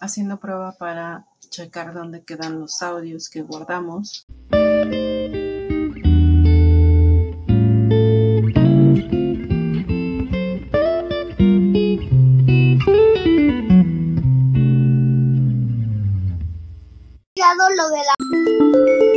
haciendo prueba para checar dónde quedan los audios que guardamos. lo de la